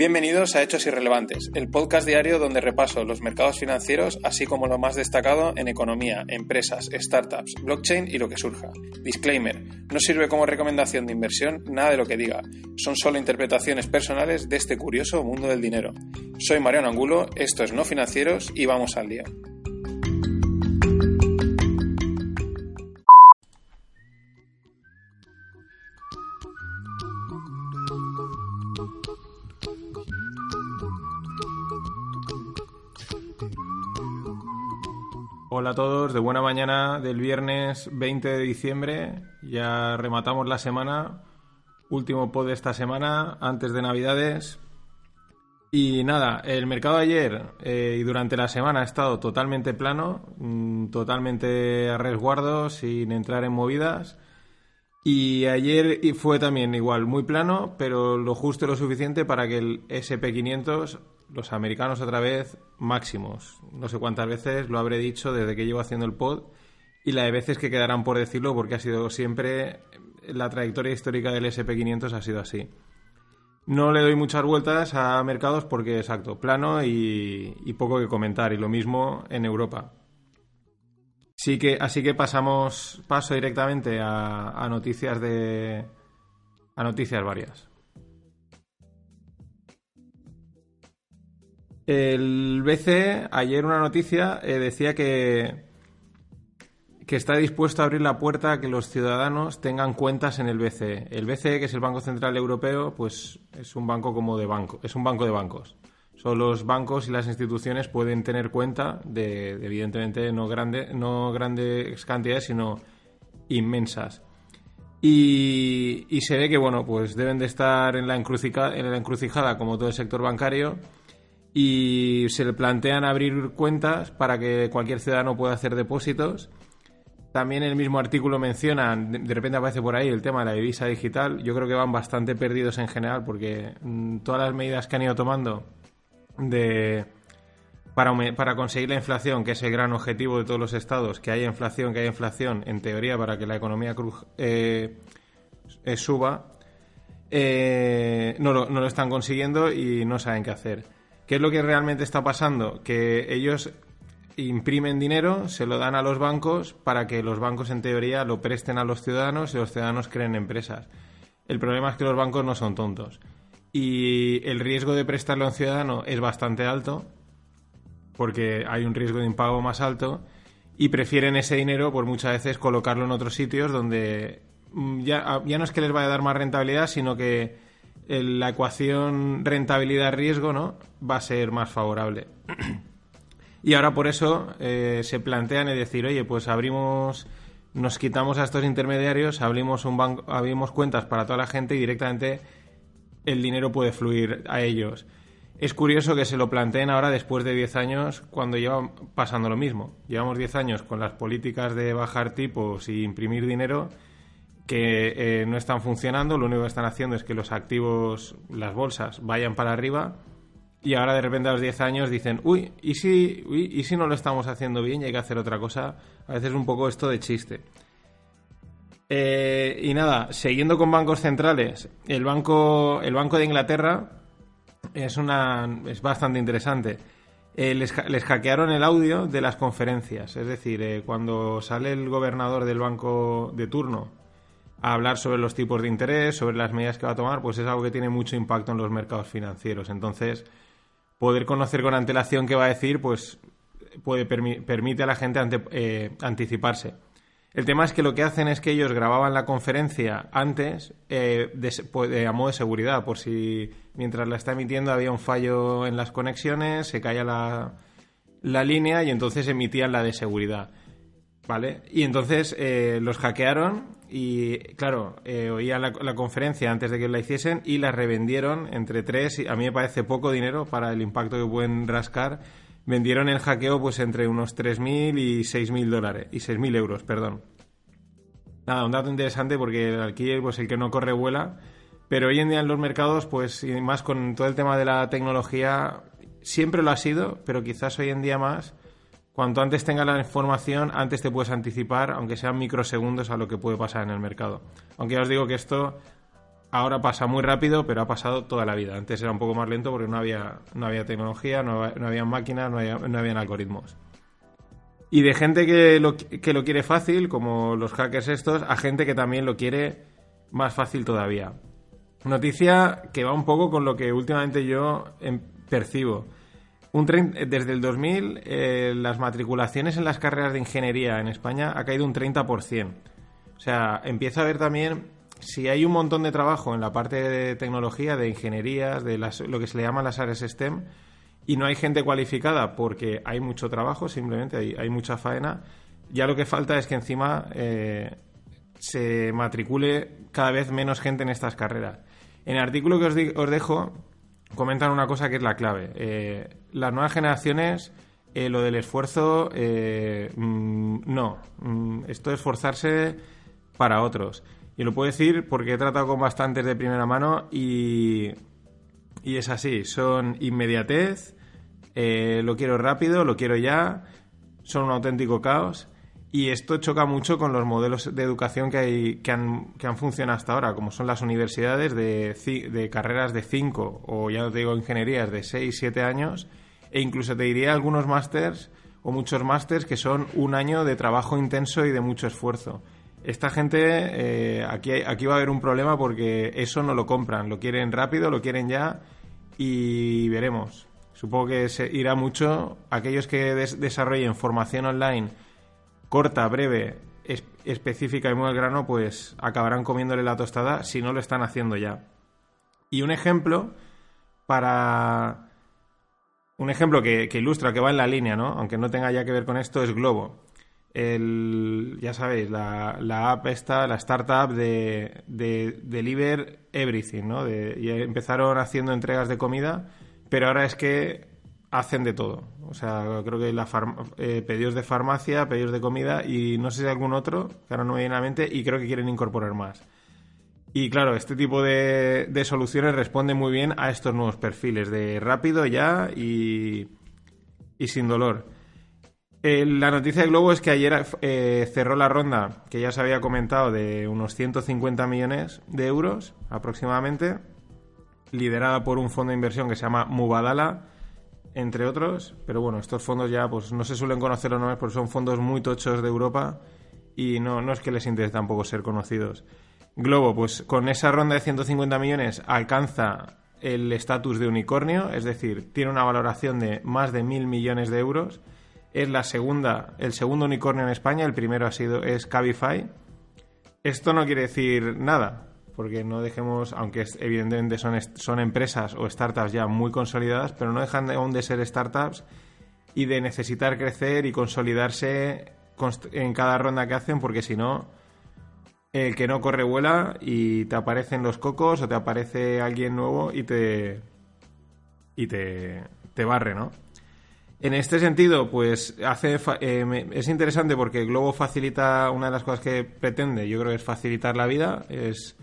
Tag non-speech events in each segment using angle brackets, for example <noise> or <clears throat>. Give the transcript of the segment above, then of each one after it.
Bienvenidos a Hechos Irrelevantes, el podcast diario donde repaso los mercados financieros, así como lo más destacado en economía, empresas, startups, blockchain y lo que surja. Disclaimer, no sirve como recomendación de inversión nada de lo que diga, son solo interpretaciones personales de este curioso mundo del dinero. Soy Mariano Angulo, esto es No Financieros y vamos al día. Hola a todos, de buena mañana del viernes 20 de diciembre. Ya rematamos la semana. Último pod de esta semana, antes de Navidades. Y nada, el mercado ayer eh, y durante la semana ha estado totalmente plano, mm, totalmente a resguardo, sin entrar en movidas. Y ayer fue también igual, muy plano, pero lo justo y lo suficiente para que el SP500 los americanos otra vez máximos. No sé cuántas veces lo habré dicho desde que llevo haciendo el pod y la de veces que quedarán por decirlo porque ha sido siempre la trayectoria histórica del SP500 ha sido así. No le doy muchas vueltas a mercados porque, exacto, plano y, poco que comentar. Y lo mismo en Europa. Sí que, así que pasamos, paso directamente a, a noticias de. a noticias varias. El BCE, ayer una noticia, eh, decía que, que está dispuesto a abrir la puerta a que los ciudadanos tengan cuentas en el BCE. El BCE, que es el Banco Central Europeo, pues es un banco como de banco, es un banco de bancos. Solo los bancos y las instituciones pueden tener cuenta de, evidentemente, no, no grandes cantidades, sino inmensas. Y, y, se ve que, bueno, pues deben de estar en la, en la encrucijada como todo el sector bancario y se le plantean abrir cuentas para que cualquier ciudadano pueda hacer depósitos. También el mismo artículo menciona, de repente aparece por ahí el tema de la divisa digital. Yo creo que van bastante perdidos en general porque mm, todas las medidas que han ido tomando de, para, para conseguir la inflación, que es el gran objetivo de todos los estados, que haya inflación, que haya inflación, en teoría para que la economía eh, eh, suba, eh, no, lo, no lo están consiguiendo y no saben qué hacer. ¿Qué es lo que realmente está pasando? Que ellos imprimen dinero, se lo dan a los bancos para que los bancos en teoría lo presten a los ciudadanos y los ciudadanos creen empresas. El problema es que los bancos no son tontos. Y el riesgo de prestarlo a un ciudadano es bastante alto, porque hay un riesgo de impago más alto, y prefieren ese dinero, por muchas veces, colocarlo en otros sitios donde mm, ya, ya no es que les vaya a dar más rentabilidad, sino que la ecuación rentabilidad-riesgo ¿no? va a ser más favorable. <clears throat> y ahora por eso eh, se plantean es decir, oye, pues abrimos, nos quitamos a estos intermediarios, abrimos, un banco, abrimos cuentas para toda la gente y directamente el dinero puede fluir a ellos. Es curioso que se lo planteen ahora después de 10 años cuando lleva pasando lo mismo. Llevamos 10 años con las políticas de bajar tipos y imprimir dinero que eh, no están funcionando, lo único que están haciendo es que los activos, las bolsas, vayan para arriba y ahora de repente a los 10 años dicen, uy, ¿y si, ¿y si no lo estamos haciendo bien y hay que hacer otra cosa? A veces un poco esto de chiste. Eh, y nada, siguiendo con bancos centrales, el banco, el banco de Inglaterra es, una, es bastante interesante. Eh, les, hackearon el audio de las conferencias, es decir, cuando sale el gobernador del banco de turno a hablar sobre los tipos de interés, sobre las medidas que va a tomar, pues es algo que tiene mucho impacto en los mercados financieros. Entonces, poder conocer con antelación qué va a decir, pues puede permite a la gente eh, anticiparse. El tema es que lo que hacen es que ellos grababan la conferencia antes eh, de, a modo de seguridad, por si mientras la está emitiendo había un fallo en las conexiones, se caía la, la línea y entonces emitían la de seguridad. ¿Vale? Y entonces eh, los hackearon y claro, eh, oía la, conferencia antes de que la hiciesen y la revendieron entre tres, y a mí me parece poco dinero para el impacto que pueden rascar. Vendieron el hackeo pues entre unos 3.000 y 6.000 dólares, y 6.000 euros, perdón. Nada, un dato interesante porque aquí pues el que no corre vuela, pero hoy en día en los mercados pues y más con todo el tema de la tecnología siempre lo ha sido, pero quizás hoy en día más Cuanto antes tengas la información, antes te puedes anticipar, aunque sean microsegundos, a lo que puede pasar en el mercado. Aunque ya os digo que esto ahora pasa muy rápido, pero ha pasado toda la vida. Antes era un poco más lento porque no había, no había tecnología, no, había máquinas, no, había, no habían algoritmos. Y de gente que lo, que lo quiere fácil, como los hackers estos, a gente que también lo quiere más fácil todavía. Noticia que va un poco con lo que últimamente yo em, percibo. Un desde el 2000, eh, las matriculaciones en las carreras de ingeniería en España ha caído un 30%. O sea, empieza a ver también si hay un montón de trabajo en la parte de tecnología, de ingenierías, de las, lo que se le llaman las áreas STEM, y no hay gente cualificada porque hay mucho trabajo, simplemente hay, mucha faena, ya lo que falta es que encima eh, se matricule cada vez menos gente en estas carreras. En el artículo que os dejo comentan una cosa que es la clave. Eh, las nuevas generaciones, eh, lo del esfuerzo, eh, mm, no. Mm, esto es esforzarse para otros. Y lo puedo decir porque he tratado con bastantes de primera mano y, y es así. Son inmediatez, lo quiero rápido, lo quiero ya, son un auténtico caos. Y esto choca mucho con los modelos de educación que, hay, que, han, que han funcionado hasta ahora, como son las universidades de, de carreras de 5 o ya te digo ingenierías de 6, 7 años, e incluso te diría algunos másters o muchos másters que son un año de trabajo intenso y de mucho esfuerzo. Esta gente, eh, aquí, aquí va a haber un problema porque eso no lo compran, lo quieren rápido, lo quieren ya y veremos. Supongo que se irá mucho aquellos que desarrollen formación online corta, breve, específica y muy al grano, pues acabarán comiéndole la tostada si no lo están haciendo ya. Y un ejemplo para... Un ejemplo que, ilustra, que va en la línea, ¿no? Aunque no tenga ya que ver con esto, es Globo. El, ya sabéis, la, la app esta, la startup de, de Deliver Everything, ¿no? y empezaron haciendo entregas de comida, pero ahora es que hacen de todo. O sea, creo que la eh, pedidos de farmacia, pedidos de comida y no sé si hay algún otro, que ahora no me viene a mente, y creo que quieren incorporar más. Y claro, este tipo de, soluciones responden muy bien a estos nuevos perfiles de rápido ya y, y sin dolor. Eh, la noticia de Globo es que ayer eh, cerró la ronda, que ya se había comentado, de unos 150 millones de euros aproximadamente, liderada por un fondo de inversión que se llama Mubadala, entre otros, pero bueno, estos fondos ya pues no se suelen conocer los nombres porque son fondos muy tochos de Europa y no, no es que les interese tampoco ser conocidos. Globo, pues con esa ronda de 150 millones alcanza el estatus de unicornio, es decir, tiene una valoración de más de mil millones de euros. Es la segunda, el segundo unicornio en España, el primero ha sido es Cabify. Esto no quiere decir nada, porque no dejemos, aunque evidentemente son, son empresas o startups ya muy consolidadas, pero no dejan de, aún de ser startups y de necesitar crecer y consolidarse en cada ronda que hacen, porque si no, el que no corre vuela y te aparecen los cocos o te aparece alguien nuevo y te y te, te barre, ¿no? En este sentido, pues hace eh, es interesante porque Globo facilita una de las cosas que pretende, yo creo que es facilitar la vida, es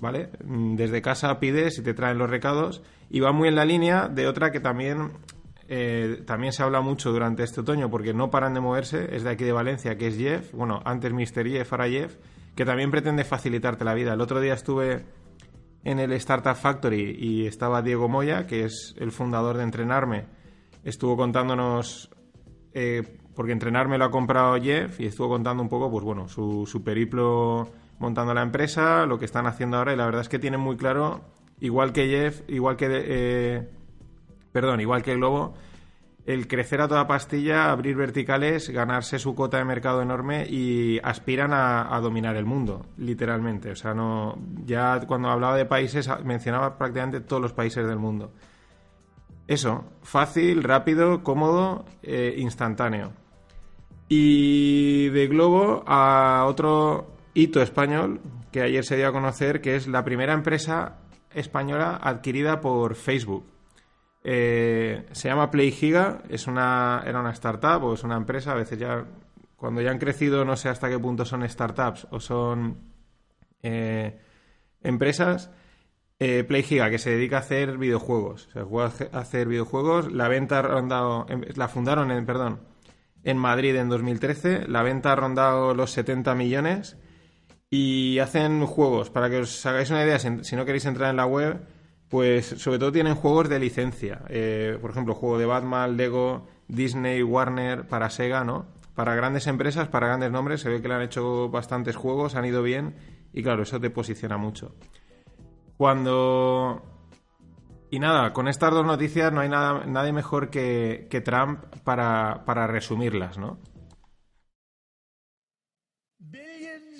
¿vale? Mm, desde casa pides y te traen los recados y va muy en la línea de otra que también, eh, también se habla mucho durante este otoño porque no paran de moverse, es de aquí de Valencia, que es Jeff, bueno, antes Mr. Jeff, ahora Jeff, que también pretende facilitarte la vida. El otro día estuve en el Startup Factory y estaba Diego Moya, que es el fundador de Entrenarme, estuvo contándonos... Eh, porque entrenarme lo ha comprado Jeff y estuvo contando un poco, pues bueno, su, su periplo montando la empresa, lo que están haciendo ahora y la verdad es que tienen muy claro, igual que Jeff, igual que... Eh, perdón, igual que Globo, el crecer a toda pastilla, abrir verticales, ganarse su cuota de mercado enorme y aspiran a, dominar el mundo, literalmente. O sea, no ya cuando hablaba de países mencionaba prácticamente todos los países del mundo. Eso, fácil, rápido, cómodo, eh, instantáneo. Y de Globo a otro hito español que ayer se dio a conocer que es la primera empresa española adquirida por Facebook. Eh, se llama PlayGiga, es una, era una startup o es una empresa, a veces ya, cuando ya han crecido no sé hasta qué punto son startups o son eh, empresas. Eh, PlayGiga, que se dedica a hacer videojuegos. Se juega a hacer videojuegos. La venta ha rondado, em, la fundaron en, perdón, en Madrid en 2013. La venta ha rondado los 70 millones. Y hacen juegos, para que os hagáis una idea, si no queréis entrar en la web, pues sobre todo tienen juegos de licencia. Eh, por ejemplo, juego de Batman, Lego, Disney, Warner, para Sega, ¿no? Para grandes empresas, para grandes nombres, se ve que le han hecho bastantes juegos, han ido bien y claro, eso te posiciona mucho. Cuando... Y nada, con estas dos noticias no hay nada, nadie mejor que, que Trump para, para resumirlas, ¿no? and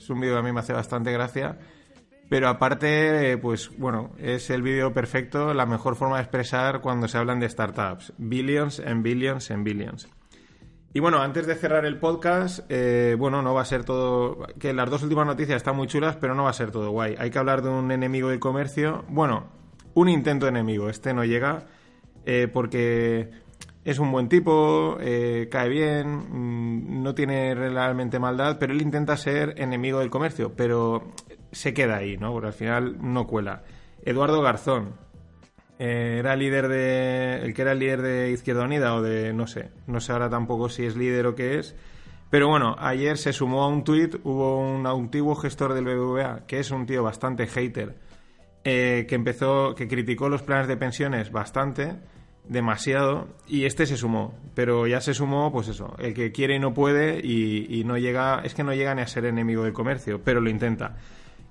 es un vídeo que a mí me hace bastante gracia. Pero aparte, pues bueno, es el vídeo perfecto, la mejor forma de expresar cuando se hablan de startups. Billions and billions and billions. Y bueno, antes de cerrar el podcast, eh, bueno, no va a ser todo. Que las dos últimas noticias están muy chulas, pero no va a ser todo guay. Hay que hablar de un enemigo del comercio. Bueno, un intento enemigo. Este no llega eh, porque es un buen tipo, eh, cae bien, mm, no tiene realmente maldad, pero él intenta ser enemigo del comercio, pero se queda ahí, ¿no? Porque al final no cuela. Eduardo Garzón, eh, era líder de. el que era líder de Izquierda Unida o de. no sé, no sé ahora tampoco si es líder o qué es. Pero bueno, ayer se sumó a un tuit, hubo un antiguo gestor del BBVA, que es un tío bastante hater, eh, que empezó, que criticó los planes de pensiones bastante demasiado y este se sumó, pero ya se sumó, pues eso, el que quiere y no puede y, no llega, es que no llega ni a ser enemigo del comercio, pero lo intenta.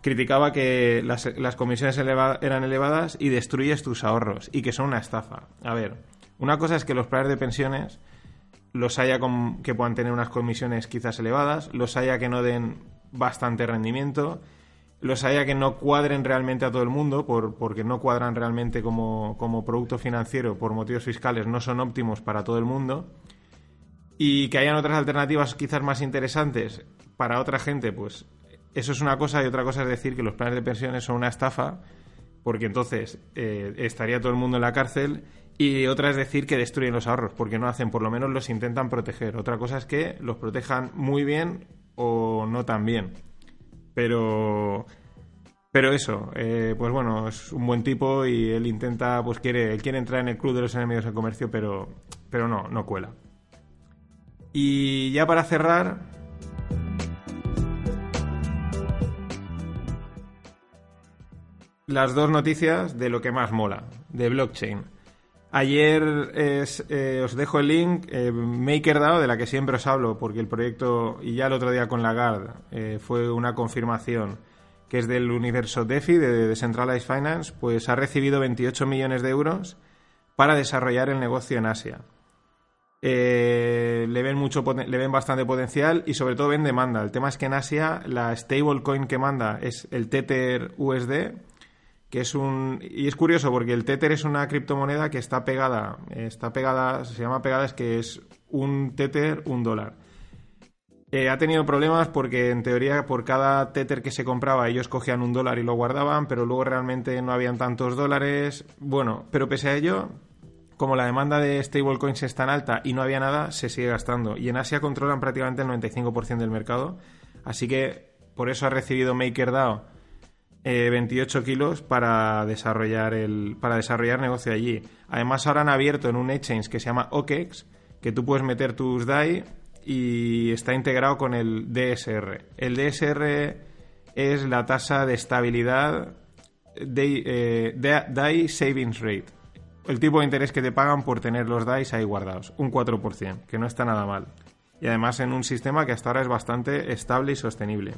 Criticaba que las, comisiones eran elevadas y destruyes tus ahorros y que son una estafa. A ver, una cosa es que los planes de pensiones los haya que puedan tener unas comisiones quizás elevadas, los haya que no den bastante rendimiento los haya que no cuadren realmente a todo el mundo, por, porque no cuadran realmente como, como, producto financiero por motivos fiscales, no son óptimos para todo el mundo, y que hayan otras alternativas quizás más interesantes para otra gente, pues eso es una cosa y otra cosa es decir que los planes de pensiones son una estafa, porque entonces eh, estaría todo el mundo en la cárcel, y otra es decir que destruyen los ahorros, porque no hacen, por lo menos los intentan proteger. Otra cosa es que los protejan muy bien o no tan bien. Pero. Pero eso, eh, pues bueno, es un buen tipo y él intenta, pues quiere, quiere entrar en el club de los enemigos del comercio, pero, pero no, no cuela. Y ya para cerrar, las dos noticias de lo que más mola, de blockchain. Ayer eh, os dejo el link, eh, MakerDAO, de la que siempre os hablo, porque el proyecto, y ya el otro día con Lagarde, eh, fue una confirmación, que es del universo DeFi, de Decentralized Finance, pues ha recibido 28 millones de euros para desarrollar el negocio en Asia. le, ven mucho, le ven bastante potencial y sobre todo ven demanda. El tema es que en Asia la stablecoin que manda es el Tether USD, que es un y es curioso porque el Tether es una criptomoneda que está pegada, está pegada, se llama pegada es que es un Tether, un dólar. Eh, ha tenido problemas porque en teoría por cada Tether que se compraba ellos cogían un dólar y lo guardaban, pero luego realmente no habían tantos dólares. Bueno, pero pese a ello, como la demanda de stablecoins es tan alta y no había nada, se sigue gastando. Y en Asia controlan prácticamente el 95% del mercado. Así que por eso ha recibido MakerDAO 28 eh, kilos para desarrollar el para desarrollar negocio allí. Además ahora han abierto en un exchange que se llama OKEX que tú puedes meter tus DAI y está integrado con el DSR. El DSR es la tasa de estabilidad de, eh, DAI Savings Rate. El tipo de interés que te pagan por tener los DAI ahí guardados, un 4%, que no está nada mal. Y además en un sistema que hasta ahora es bastante estable y sostenible.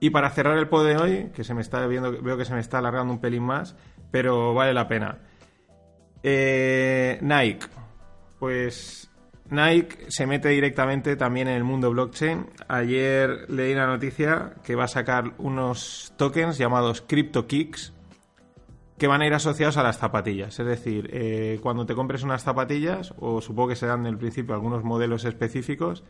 Y para cerrar el pod de hoy, que se me está viendo, veo que se me está alargando un pelín más, pero vale la pena. Eh, Nike. Pues Nike se mete directamente también en el mundo blockchain. Ayer leí la noticia que va a sacar unos tokens llamados CryptoKicks que van a ir asociados a las zapatillas. Es decir, eh, cuando te compres unas zapatillas, o supongo que serán el principio algunos modelos específicos,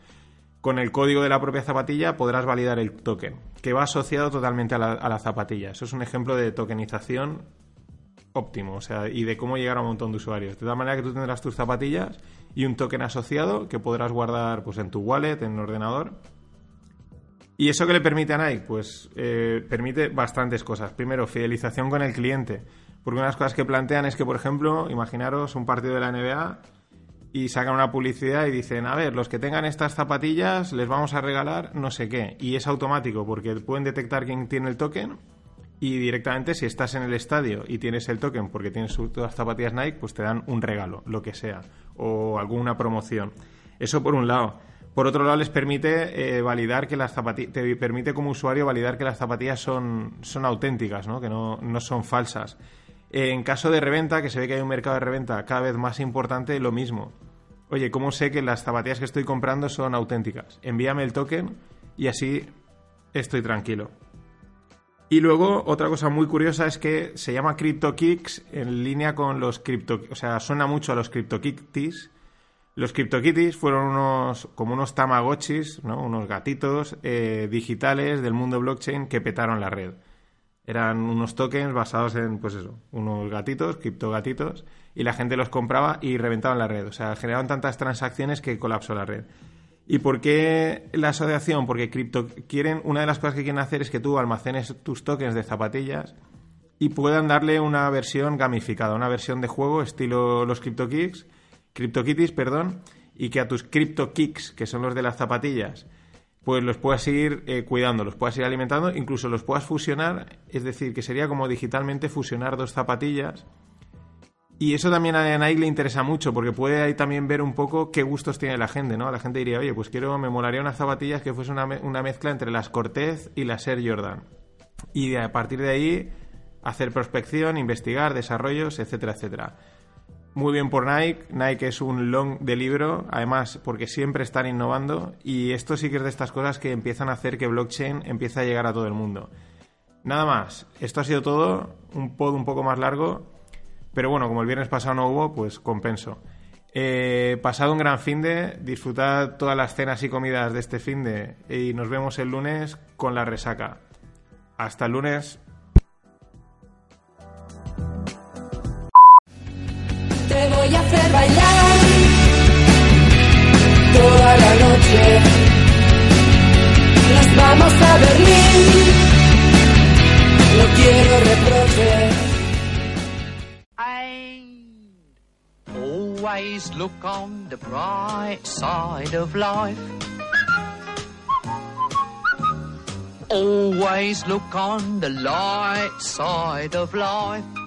con el código de la propia zapatilla podrás validar el token, que va asociado totalmente a la, zapatilla. Eso es un ejemplo de tokenización óptimo, o sea, y de cómo llegar a un montón de usuarios. De tal manera que tú tendrás tus zapatillas y un token asociado que podrás guardar pues, en tu wallet, en el ordenador. ¿Y eso qué le permite a Nike? Pues eh, permite bastantes cosas. Primero, fidelización con el cliente. Porque una de las cosas que plantean es que, por ejemplo, imaginaros un partido de la NBA y sacan una publicidad y dicen, a ver, los que tengan estas zapatillas les vamos a regalar no sé qué. Y es automático porque pueden detectar quién tiene el token y directamente si estás en el estadio y tienes el token porque tienes todas las zapatillas Nike, pues te dan un regalo, lo que sea, o alguna promoción. Eso por un lado. Por otro lado, les permite eh, validar que las zapatillas, te permite como usuario validar que las zapatillas son, son auténticas, ¿no? que no, no son falsas. En caso de reventa, que se ve que hay un mercado de reventa cada vez más importante, lo mismo. Oye, ¿cómo sé que las zapatillas que estoy comprando son auténticas? Envíame el token y así estoy tranquilo. Y luego, otra cosa muy curiosa es que se llama CryptoKicks en línea con los Crypto... O sea, suena mucho a los CryptoKitties, los CryptoKitties fueron unos, como unos tamagotchis, ¿no? unos gatitos eh, digitales del mundo blockchain que petaron la red. Eran unos tokens basados en, pues eso, unos gatitos, criptogatitos, y la gente los compraba y reventaban la red. O sea, generaban tantas transacciones que colapsó la red. ¿Y por qué la asociación? Porque cripto quieren, una de las cosas que quieren hacer es que tú almacenes tus tokens de zapatillas y puedan darle una versión gamificada, una versión de juego estilo los CryptoKicks CryptoKitties, perdón, y que a tus CryptoKicks, que son los de las zapatillas, pues los puedas ir eh, cuidando, los puedas ir alimentando, incluso los puedas fusionar, es decir, que sería como digitalmente fusionar dos zapatillas. Y eso también a Nike le interesa mucho, porque puede ahí también ver un poco qué gustos tiene la gente, ¿no? La gente diría, oye, pues quiero, me molaría unas zapatillas que fuese una, una mezcla entre las Cortez y las Air Jordan. Y a partir de ahí hacer prospección, investigar, desarrollos, etcétera, etcétera. Muy bien por Nike. Nike es un long de libro, además porque siempre están innovando y esto sí que es de estas cosas que empiezan a hacer que blockchain empiece a llegar a todo el mundo. Nada más, esto ha sido todo, un pod un poco más largo, pero bueno, como el viernes pasado no hubo, pues compenso. Eh, pasado un gran fin de, disfrutad todas las cenas y comidas de este fin de y nos vemos el lunes con la resaca. Hasta el lunes. Hacer bailar toda la noche. Nos vamos a Berlín. No quiero reproche. Always look on the bright side of life. Always look on the light side of life.